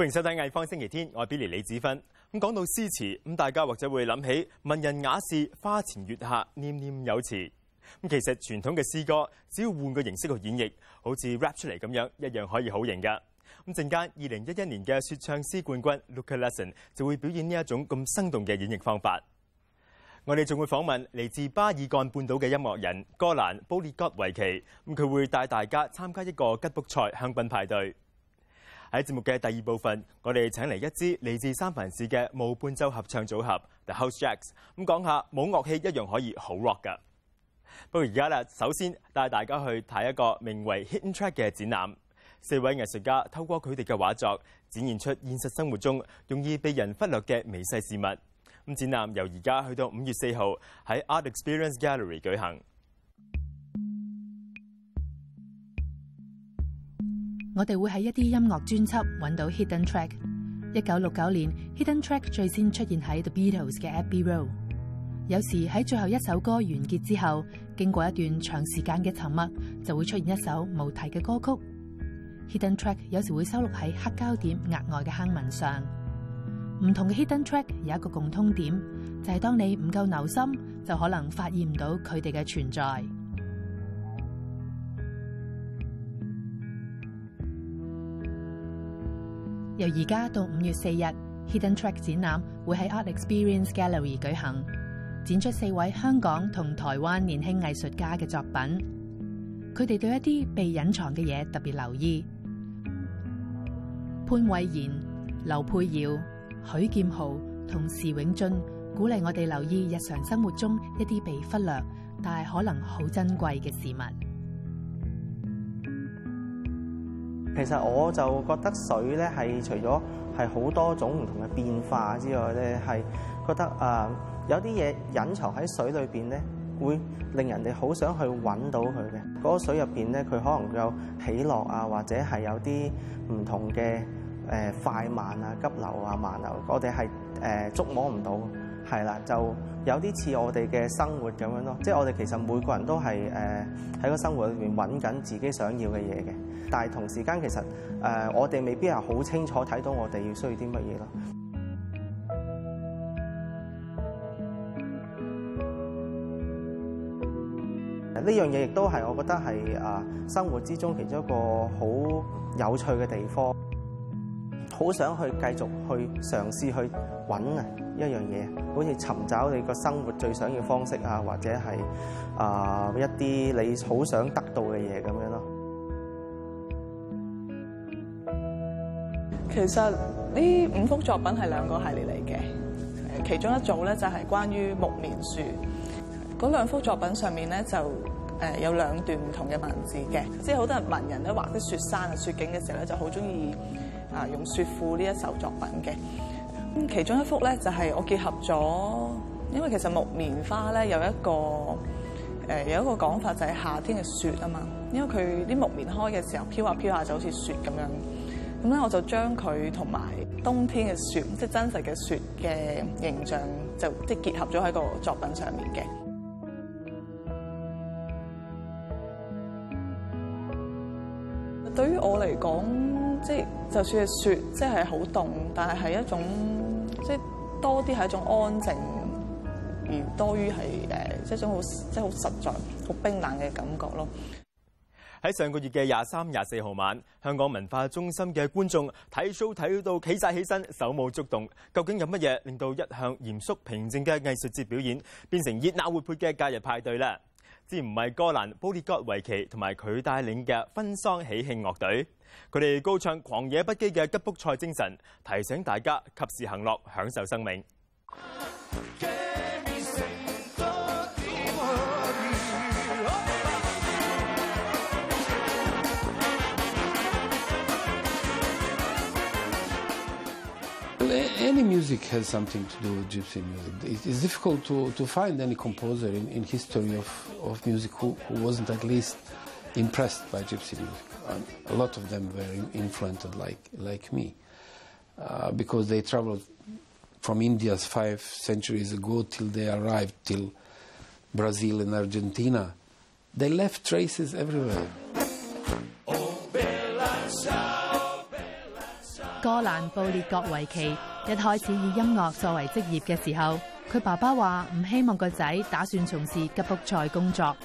歡迎收睇《藝方星期天》，我係 Billy 李子芬。咁講到詩詞，咁大家或者會諗起文人雅士花前月下念念有詞。咁其實傳統嘅詩歌，只要換個形式去演繹，好似 rap 出嚟咁樣，一樣可以好型噶。咁陣間二零一一年嘅说唱詩冠軍 Luca Lesson 就會表演呢一種咁生動嘅演繹方法。我哋仲會訪問嚟自巴爾干半島嘅音樂人哥蘭布列戈維奇，咁佢會帶大家參加一個吉卜赛香檳派對。喺節目嘅第二部分，我哋請嚟一支嚟自三藩市嘅無伴奏合唱組合 The House Jacks，咁講下冇樂器一樣可以好 rock 噶。不過而家咧，首先帶大家去睇一個名為 Hidden Track 嘅展覽。四位藝術家透過佢哋嘅畫作，展現出現實生活中容易被人忽略嘅微細事物。咁展覽由而家去到五月四號喺 Art Experience Gallery 舉行。我哋會喺一啲音樂專輯揾到 Hidden Track。一九六九年，Hidden Track 最先出現喺 The Beatles 嘅 Abbey Road。有時喺最後一首歌完結之後，經過一段長時間嘅沉默，就會出現一首無題嘅歌曲。Hidden Track 有時會收錄喺黑膠碟額外嘅坑紋上。唔同嘅 Hidden Track 有一個共通點，就係當你唔夠留心，就可能發現唔到佢哋嘅存在。 由而家到五月四日，Hidden Track 展览会喺 Art Experience Gallery 举行，展出四位香港同台湾年轻艺术家嘅作品。佢哋对一啲被隐藏嘅嘢特别留意。潘伟贤、刘佩瑶、许剑豪同时永俊鼓励我哋留意日常生活中一啲被忽略但系可能好珍贵嘅事物。其實我就覺得水咧係除咗係好多種唔同嘅變化之外咧，係覺得啊、呃、有啲嘢隱藏喺水裏邊咧，會令人哋好想去揾到佢嘅。嗰、那個水入邊咧，佢可能有起落啊，或者係有啲唔同嘅誒、呃、快慢啊、急流啊、慢流，我哋係誒捉摸唔到。 係啦，就有啲似我哋嘅生活咁樣咯。即係我哋其實每個人都係誒喺個生活裏邊揾緊自己想要嘅嘢嘅，但係同時間其實誒、我哋未必係好清楚睇到我哋要需要啲乜嘢咯。呢樣嘢亦都係我覺得係啊生活之中其中一個好有趣嘅地方，好想去繼續去嘗試去揾啊！一樣嘢，好似尋找你個生活最想要方式啊，或者係啊、一啲你好想得到嘅嘢咁樣咯。其實呢五幅作品係兩個系列嚟嘅，其中一組咧就係關於木棉樹。嗰兩幅作品上面咧就誒有兩段唔同嘅文字嘅，即係好多人文人咧畫啲雪山啊、雪景嘅時候咧就好中意啊用雪賦呢一首作品嘅。其中一幅咧就係我結合咗，因為其實木棉花咧有一個誒有一個講法就係夏天嘅雪啊嘛，因為佢啲木棉開嘅時候飄下飄下就好似雪咁樣，咁咧我就將佢同埋冬天嘅雪，即係真實嘅雪嘅形象，就即係結合咗喺個作品上面嘅。對於我嚟講，即係就算係雪，即係好凍，但係係一種即係多啲係一種安靜，而多於係誒即係一種好即係好實在、好冰冷嘅感覺咯。喺上個月嘅廿三、廿四號晚，香港文化中心嘅觀眾睇 show 睇到企晒起身，手舞足動。究竟有乜嘢令到一向嚴肅平靜嘅藝術節表演變成熱鬧活潑嘅假日派對咧？之唔係戈蘭布列戈維奇同埋佢帶領嘅婚喪喜慶樂隊，佢哋高唱狂野不羈嘅吉卜賽精神，提醒大家及時行樂，享受生命。Any music has something to do with gypsy music. It- It's difficult to, to find any composer in, in history of, of music who, who wasn't at least impressed by gypsy music. a lot of them were influenced like, like me uh, because they traveled from India five centuries ago till they arrived till Brazil and Argentina. They left traces everywhere. 戈蘭布列葛維奇一開始以音樂作為職業嘅時候，佢爸爸話唔希望個仔打算從事吉卜賽工作。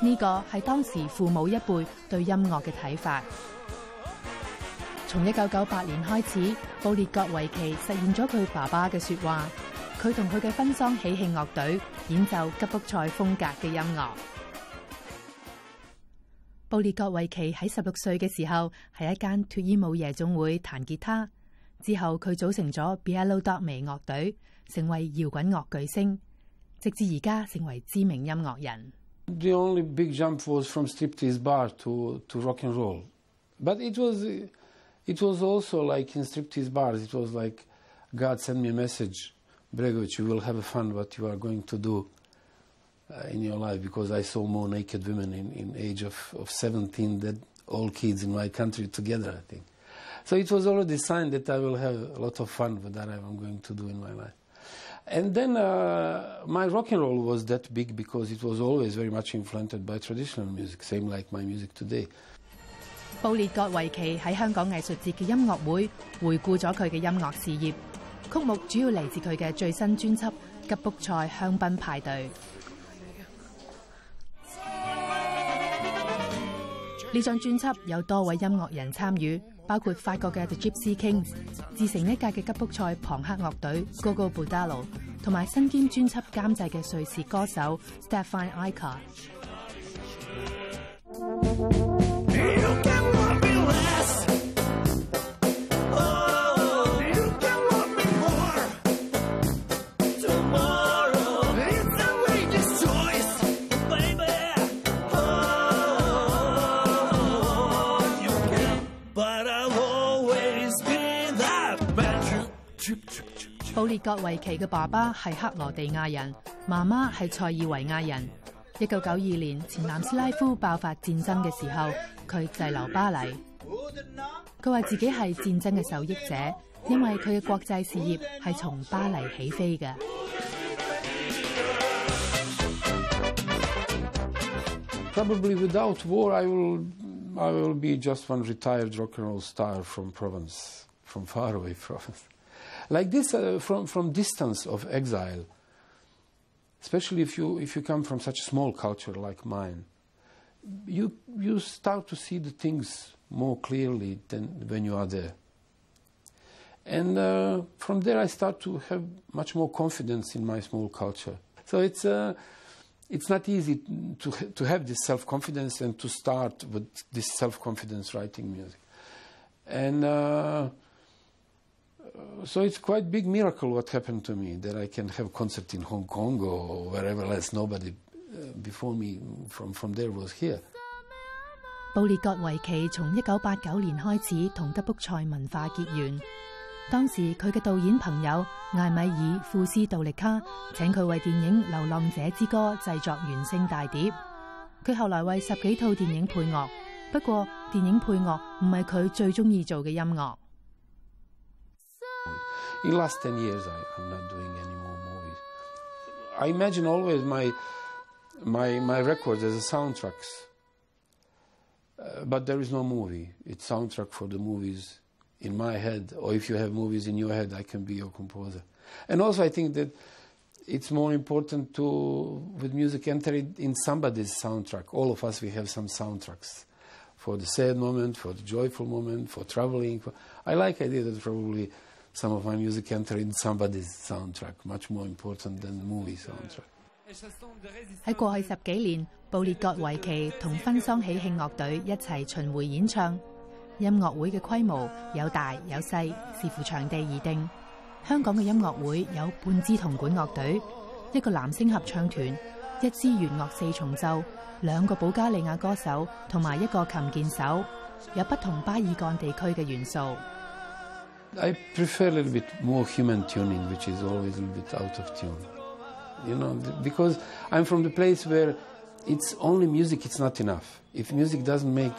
呢個係當時父母一輩對音樂嘅睇法。從一九九八年開始，布列國維奇實現咗佢爸爸嘅說話，佢同佢嘅婚喪喜慶樂隊演奏吉卜賽風格嘅音樂。布列國維奇喺十六歲嘅時候，喺一間脫衣舞夜總會彈吉他，之後佢組成咗 Bielo Dorme 樂隊，成為搖滾樂巨星，直至而家成為知名音樂人。 The only big jump was from striptease bar to, to rock and roll. But it was, it was also like in striptease bars, it was like God sent me a message, Bregovic, you will have fun what you are going to do uh, in your life because I saw more naked women in, in age of, of 17 than all kids in my country together, I think. So it was already a sign that I will have a lot of fun with that I'm going to do in my life. And then uh, my rock and roll was that big because it was always very much influenced by traditional music, same like my music today. 布列國維奇喺香港藝術節嘅音樂會回顧咗佢嘅音樂事業，曲目主要嚟自佢嘅最新專輯《吉卜賽香檳派對》。呢張專輯有多位音樂人參與，包括法國嘅 The Gypsy King、自成一格嘅吉卜賽朋克樂隊 Gogo Budalo，同埋身兼專輯監製嘅瑞士歌手 Stefan Eicher。列國維奇嘅爸爸系克罗地亚人，妈妈系塞尔维亚人。一九九二年前南斯拉夫爆发战争嘅时候，佢滞留巴黎。佢话自己系战争嘅受益者，因为佢嘅国际事业系从巴黎起飞嘅。Probably without war, I will, I will be just one retired rock and roll star from Provence, from faraway Provence. Like this, uh, from, from distance of exile, especially if you, if you come from such a small culture like mine, you, you start to see the things more clearly than when you are there. And uh, from there, I start to have much more confidence in my small culture. So it's, uh, it's not easy to, to have this self confidence and to start with this self confidence writing music. And uh, so it's quite big miracle what happened to me that I can have concert in Hong Kong or wherever else. Nobody before me from, from there was here. 布列國維奇從一九八九年開始同吉卜賽文化結緣。當時佢嘅導演朋友艾米爾庫斯杜力卡請佢為電影《流浪者之歌》製作原聲大碟。佢後來為十幾套電影配樂，不過電影配樂唔係佢最中意做嘅音樂。In last 10 years, I, I'm not doing any more movies. I imagine always my, my, my records as a soundtracks. Uh, but there is no movie. It's soundtrack for the movies in my head. Or if you have movies in your head, I can be your composer. And also, I think that it's more important to, with music, enter it in somebody's soundtrack. All of us, we have some soundtracks for the sad moment, for the joyful moment, for traveling. I like idea that probably some of my music enter in somebody's soundtrack, much more important than movie soundtrack. 喺過去十幾年，布列國維奇同婚喪喜慶樂隊一齊巡迴演唱。音樂會嘅規模有大有細，視乎場地而定。香港嘅音樂會有半支銅管樂隊、一個男聲合唱團、一支弦樂四重奏、兩個保加利亞歌手同埋一個琴鍵手，有不同巴爾幹地區嘅元素。I prefer a little bit more human tuning, which is always a little bit out of tune. You know, because I'm from the place where it's only music, it's not enough. If music doesn't make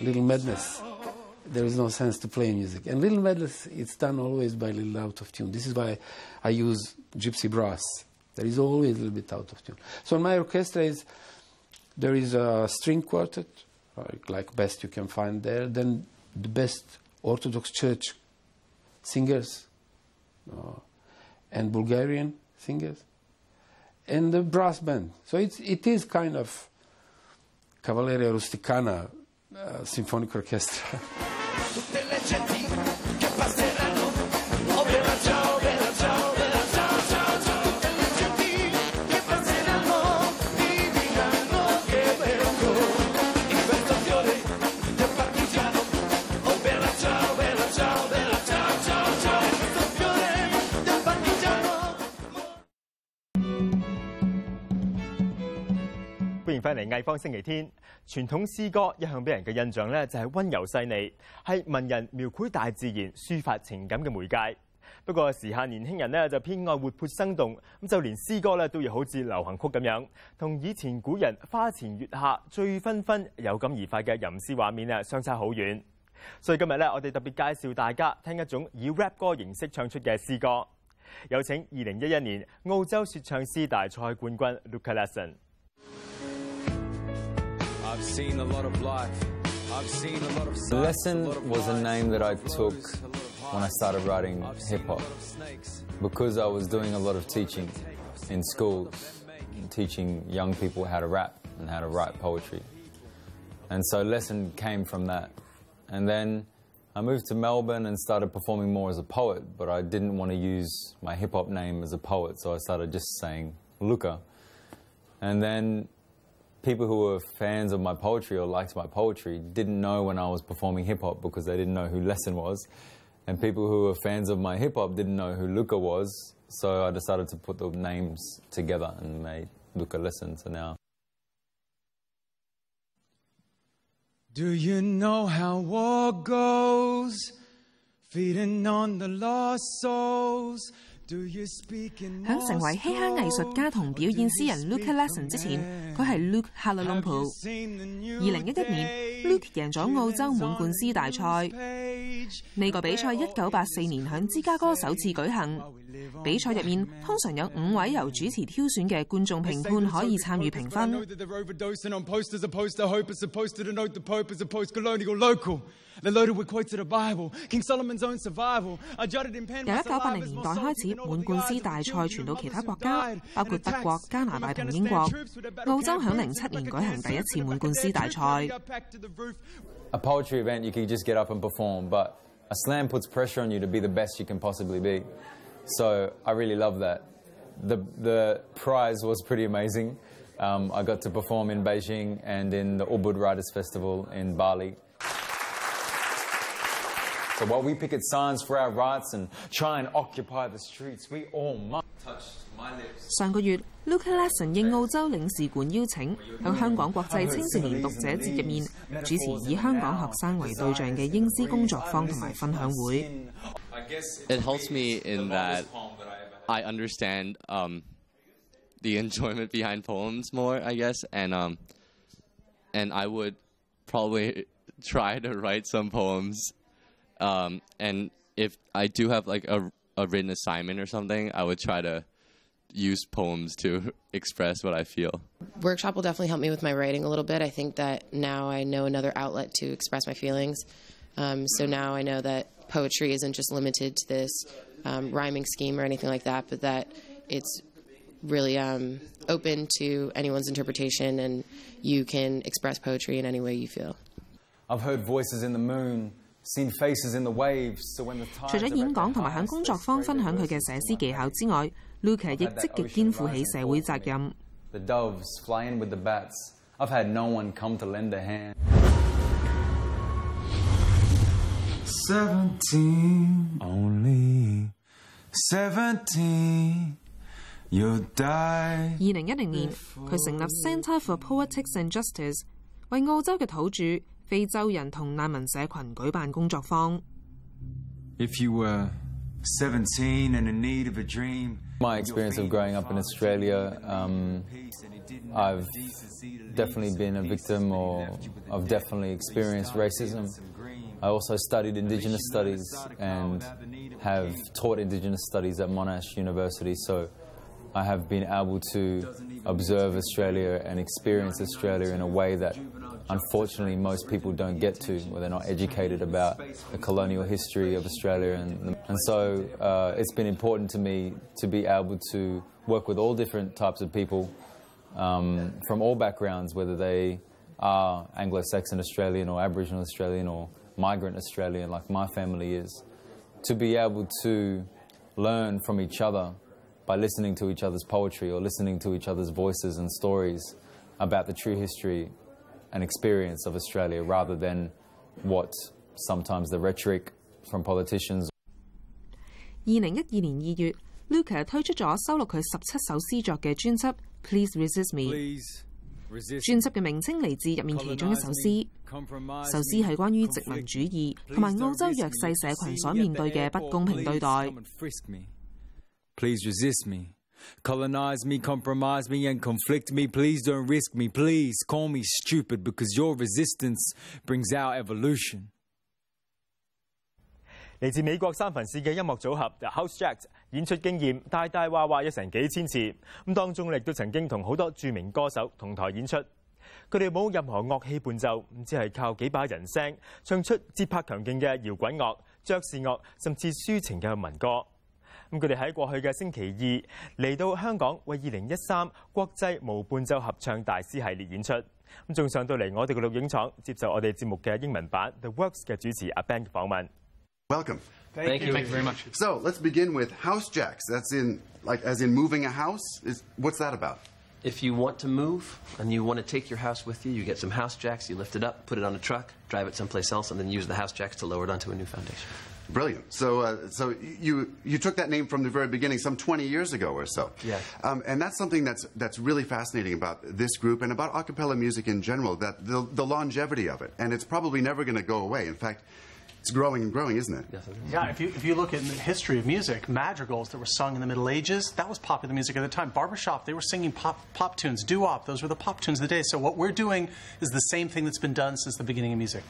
Little Madness, there is no sense to play music. And Little Madness, it's done always by a little out of tune. This is why I use gypsy brass. There is always a little bit out of tune. So in my orchestra is there is a string quartet, like, like best you can find there. Then the best Orthodox church singers and Bulgarian singers and the brass band. So it's, it is kind of Cavalleria Rusticana uh, Symphonic Orchestra. 迎翻嚟艺方星期天。傳統詩歌一向俾人嘅印象咧，就係温柔細膩，係文人描繪大自然、抒發情感嘅媒介。不過時下年輕人咧就偏愛活潑生動，咁就連詩歌咧都要好似流行曲咁樣，同以前古人花前月下醉醺醺有感而發嘅吟詩畫面啊，相差好遠。所以今日咧，我哋特別介紹大家聽一種以 rap 歌形式唱出嘅詩歌。有請二零一一年澳洲説唱詩大賽冠軍 Luca Lesson。I've seen a lot of life. I've seen a lot of sights, Lesson a lot of was a name that I took words, a lot of when I started writing hip hop lot of snakes. because I was doing a lot of teaching in schools, teaching young people how to rap and how to write poetry. And so lesson came from that. And then I moved to Melbourne and started performing more as a poet, but I didn't want to use my hip hop name as a poet, so I started just saying Luka. And then people who were fans of my poetry or liked my poetry didn't know when I was performing hip hop because they didn't know who Lesson was. And people who were fans of my hip hop didn't know who Luka was. So I decided to put the names together and made Luka Lesson. So now Do you know how war goes? Feeding on the lost souls. Do you speak in 響成為嘻哈藝術家同表演詩人 Luke Lesson 之前，佢係 Luke h a l a l u m p u 二零一一年，Luke 贏咗澳洲滿貫詩大賽。呢個比賽一九八四年響芝加哥首次舉行。 比賽入面通常有五位由主持挑選嘅觀眾評判可以參與評分。由一九八零年代開始，滿貫詩大賽傳到其他國家，包括德國、加拿大同英國。澳洲響零七年舉行第一次滿貫詩大賽。a poetry event, you can just get up and perform, but a slam puts pressure on you to be the best you can possibly be. So I really love that. The, the prize was pretty amazing. Um, I got to perform in Beijing and in the Ubud Writers Festival in Bali. So while we picket signs for our rights and try and occupy the streets, we all must touch my lips. 上个月 Luka Lesson helps me in that I understand um, the enjoyment behind poems more, I guess, and um, and I would probably try to write some poems. Um, and if I do have like a, a written assignment or something, I would try to use poems to express what I feel. workshop will definitely help me with my writing a little bit. I think that now I know another outlet to express my feelings. Um, so now I know that poetry isn't just limited to this um, rhyming scheme or anything like that, but that it's really um, open to anyone's interpretation and you can express poetry in any way you feel. I've heard voices in the moon, 除咗演講同埋喺工作坊分享佢嘅寫詩技巧之外，Luka 亦積極肩負起社會責任。二零一零年，佢成立 Centre for Politics and Justice，為澳洲嘅土著 非洲人同难民社群举办工作坊。 If you were seventeen and in need of a dream. My experience of growing up in Australia, um, I've definitely been a victim or I've definitely experienced racism. I also studied Indigenous studies and have taught Indigenous studies at Monash University, so I have been able to observe Australia and experience Australia in a way that unfortunately most people don't get to, where they're not educated about the colonial history of Australia. And, and so uh, it's been important to me to be able to work with all different types of people um, from all backgrounds, whether they are Anglo Saxon Australian or Aboriginal Australian or migrant Australian, like my family is, to be able to learn from each other by listening to each other's poetry or listening to each other's voices and stories about the true history an experience of Australia rather than what sometimes the rhetoric from politicians. 二零一二年二月，Luka 推出咗收錄佢十七首詩作嘅專輯《Please Resist Me》。專輯嘅名稱嚟自入面其中一首詩，首詩係關於殖民主義同埋澳洲弱勢社群所面對嘅不公平對待。Please resist me. Colonize me, compromise me, and conflict me. Please don't risk me. Please call me stupid because your resistance brings out evolution. 嚟自美國三藩市嘅音樂組合 The House Jacks 演出經驗大大話話有成幾千次，咁當中亦都曾經同好多著名歌手同台演出。佢哋冇任何樂器伴奏，只係靠幾把人聲唱出節拍強勁嘅搖滾樂、爵士樂，甚至抒情嘅民歌。咁佢哋喺過去嘅星期二嚟到香港，為二零一三國際無伴奏合唱大師系列演出。咁仲上到嚟我哋嘅錄影廠接受我哋節目嘅英文版 The Works 嘅主持阿 Ben 嘅訪問。Welcome. Thank you. Thank you very much. So let's begin with house jacks. That's in like as in moving a house. Is what's that about? If you want to move and you want to take your house with you, you get some house jacks, you lift it up, put it on a truck, drive it someplace else, and then use the house jacks to lower it onto a new foundation. Brilliant. So, uh, so you you took that name from the very beginning, some 20 years ago or so. Yes. Um, and that's something that's that's really fascinating about this group and about a cappella music in general. That the the longevity of it, and it's probably never going to go away. In fact, it's growing and growing, isn't it? Yes, it is. Yeah, if you, if you look at the history of music, madrigals that were sung in the Middle Ages, that was popular music at the time. Barbershop, they were singing pop, pop tunes. Doo-wop, those were the pop tunes of the day. So what we're doing is the same thing that's been done since the beginning of music.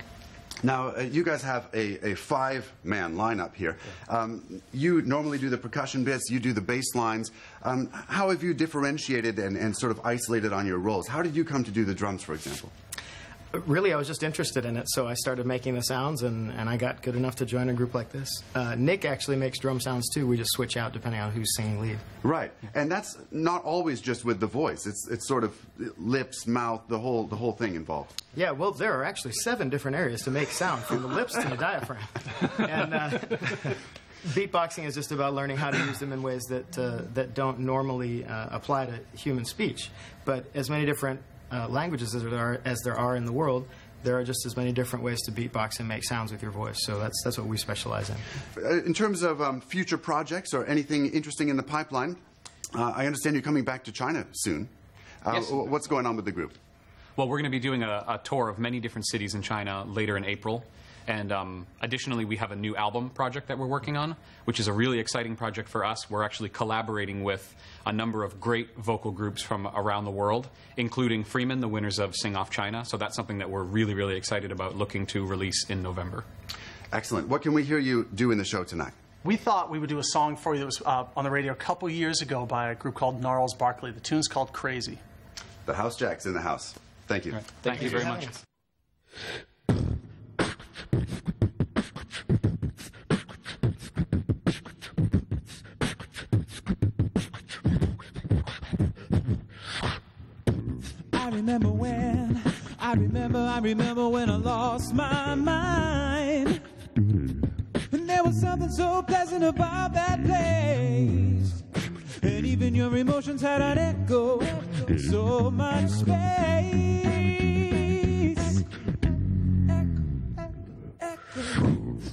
Now, uh, you guys have a, a five man lineup here. Um, you normally do the percussion bits, you do the bass lines. Um, how have you differentiated and, and sort of isolated on your roles? How did you come to do the drums, for example? Really, I was just interested in it, so I started making the sounds, and, and I got good enough to join a group like this. Uh, Nick actually makes drum sounds too. We just switch out depending on who's singing lead. Right, and that's not always just with the voice. It's it's sort of lips, mouth, the whole the whole thing involved. Yeah, well, there are actually seven different areas to make sound, from the lips to the diaphragm. And uh, beatboxing is just about learning how to use them in ways that uh, that don't normally uh, apply to human speech. But as many different uh, languages as there are as there are in the world. There are just as many different ways to beatbox and make sounds with your voice, so that's that's what we specialize in. Uh, in terms of um, future projects or anything interesting in the pipeline, uh, I understand you're coming back to China soon. Uh, Yes. What's going on with the group? Well, we're going to be doing a, a tour of many different cities in China later in April. And um, additionally, we have a new album project that we're working on, which is a really exciting project for us. We're actually collaborating with a number of great vocal groups from around the world, including Freeman, the winners of Sing Off China. So that's something that we're really, really excited about looking to release in November. Excellent. What can we hear you do in the show tonight? We thought we would do a song for you that was uh, on the radio a couple years ago by a group called Gnarls Barkley. The tune's called Crazy. The House Jacks in the house. Thank you. Thank, you very much. having us. I remember when, I remember, I remember when I lost my mind. And there was something so pleasant about that place. And even your emotions had an echo, so much space.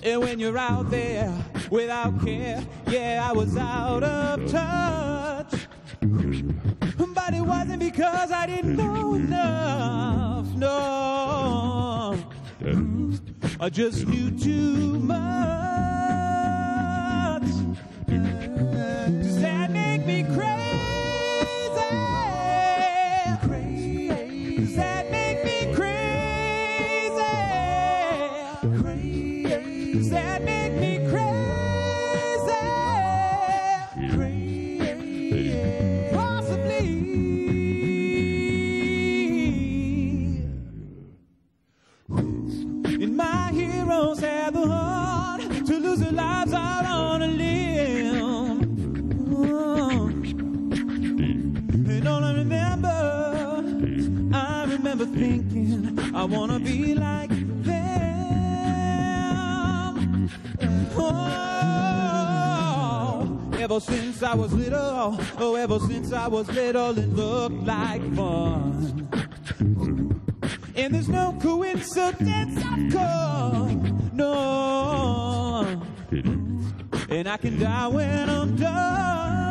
And when you're out there without care, yeah, I was out of touch. But it wasn't because I didn't know enough, no. I just knew too much. wanna be like them. Oh, ever since I was little, oh, ever since I was little, it looked like fun. And there's no coincidence, of course, no. And I can die when I'm done.